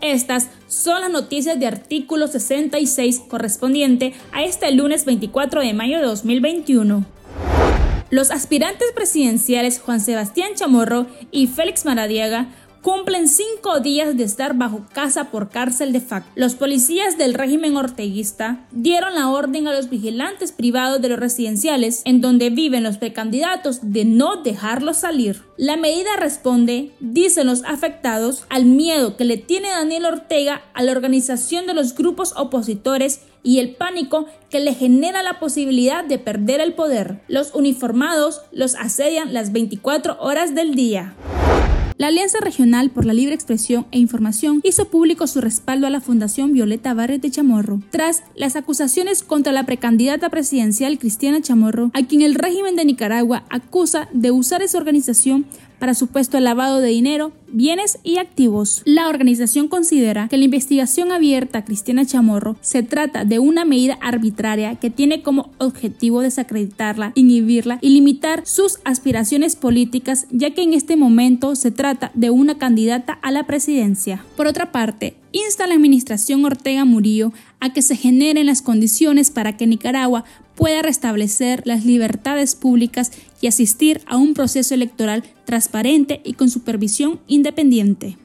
Estas son las noticias de artículo 66 correspondiente a este lunes 24 de mayo de 2021. Los aspirantes presidenciales Juan Sebastián Chamorro y Félix Maradiaga cumplen cinco días de estar bajo casa por cárcel de facto. Los policías del régimen orteguista dieron la orden a los vigilantes privados de los residenciales en donde viven los precandidatos de no dejarlos salir. La medida responde, dicen los afectados, al miedo que le tiene Daniel Ortega a la organización de los grupos opositores y el pánico que le genera la posibilidad de perder el poder. Los uniformados los asedian las 24 horas del día. La Alianza Regional por la Libre Expresión e Información hizo público su respaldo a la Fundación Violeta Barres de Chamorro, tras las acusaciones contra la precandidata presidencial Cristiana Chamorro, a quien el régimen de Nicaragua acusa de usar esa organización para supuesto lavado de dinero, bienes y activos. La organización considera que la investigación abierta a Cristiana Chamorro se trata de una medida arbitraria que tiene como objetivo desacreditarla, inhibirla y limitar sus aspiraciones políticas, ya que en este momento se trata de una candidata a la presidencia. Por otra parte, insta a la administración Ortega Murillo a que se generen las condiciones para que Nicaragua pueda restablecer las libertades públicas y asistir a un proceso electoral transparente y con supervisión independiente.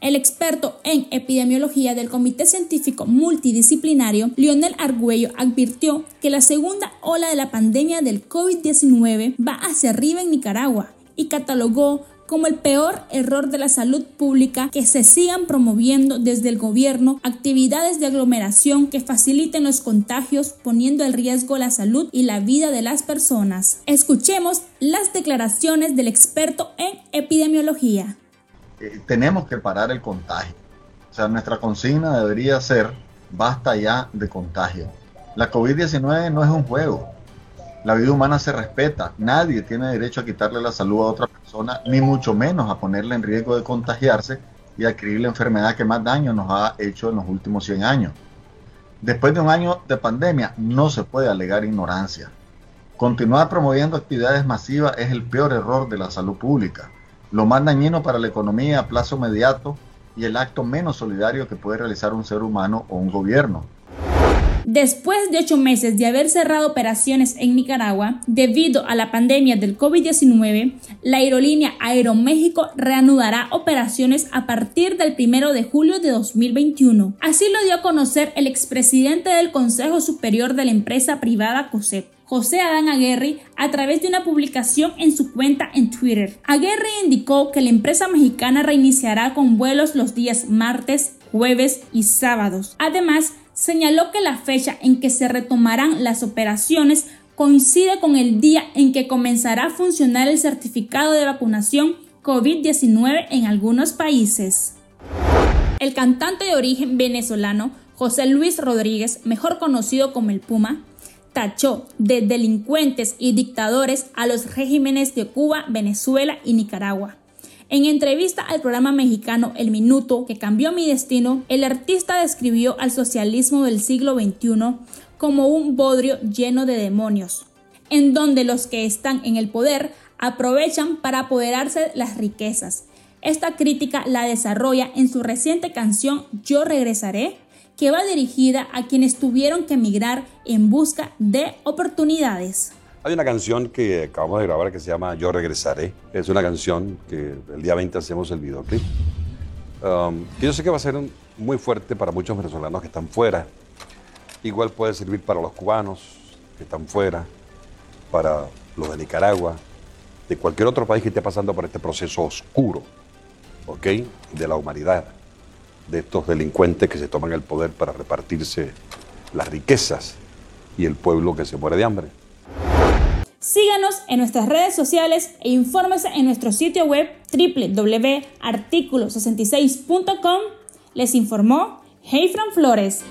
El experto en epidemiología del Comité Científico Multidisciplinario, Lionel Argüello, advirtió que la segunda ola de la pandemia del COVID-19 va hacia arriba en Nicaragua y catalogó como el peor error de la salud pública que se sigan promoviendo desde el gobierno actividades de aglomeración que faciliten los contagios poniendo en riesgo la salud y la vida de las personas. Escuchemos las declaraciones del experto en epidemiología. Eh, tenemos que parar el contagio. O sea, nuestra consigna debería ser basta ya de contagio. La COVID-19 no es un juego. La vida humana se respeta. Nadie tiene derecho a quitarle la salud a otra persona, ni mucho menos a ponerle en riesgo de contagiarse y adquirir la enfermedad que más daño nos ha hecho en los últimos 100 años. Después de un año de pandemia, no se puede alegar ignorancia. Continuar promoviendo actividades masivas es el peor error de la salud pública, lo más dañino para la economía a plazo inmediato y el acto menos solidario que puede realizar un ser humano o un gobierno. Después de ocho meses de haber cerrado operaciones en Nicaragua debido a la pandemia del COVID-19, la aerolínea Aeroméxico reanudará operaciones a partir del 1 de julio de 2021. Así lo dio a conocer el expresidente del Consejo Superior de la empresa privada COSEP. José Adán Aguirre a través de una publicación en su cuenta en Twitter. Aguirre indicó que la empresa mexicana reiniciará con vuelos los días martes, jueves y sábados. Además, señaló que la fecha en que se retomarán las operaciones coincide con el día en que comenzará a funcionar el certificado de vacunación COVID-19 en algunos países. El cantante de origen venezolano José Luis Rodríguez, mejor conocido como el Puma, tachó de delincuentes y dictadores a los regímenes de Cuba, Venezuela y Nicaragua. En entrevista al programa mexicano El Minuto, que cambió mi destino, el artista describió al socialismo del siglo XXI como un bodrio lleno de demonios, en donde los que están en el poder aprovechan para apoderarse las riquezas. Esta crítica la desarrolla en su reciente canción Yo regresaré, que va dirigida a quienes tuvieron que emigrar en busca de oportunidades. Hay una canción que acabamos de grabar que se llama Yo Regresaré. Es una canción que el día 20 hacemos el videoclip. Um, yo sé que va a ser muy fuerte para muchos venezolanos que están fuera. Igual puede servir para los cubanos que están fuera, para los de Nicaragua, de cualquier otro país que esté pasando por este proceso oscuro, ¿ok? De la humanidad, de estos delincuentes que se toman el poder para repartirse las riquezas y el pueblo que se muere de hambre. Síganos en nuestras redes sociales e infórmese en nuestro sitio web www.articulo66.com. Les informó Heyfran Flores.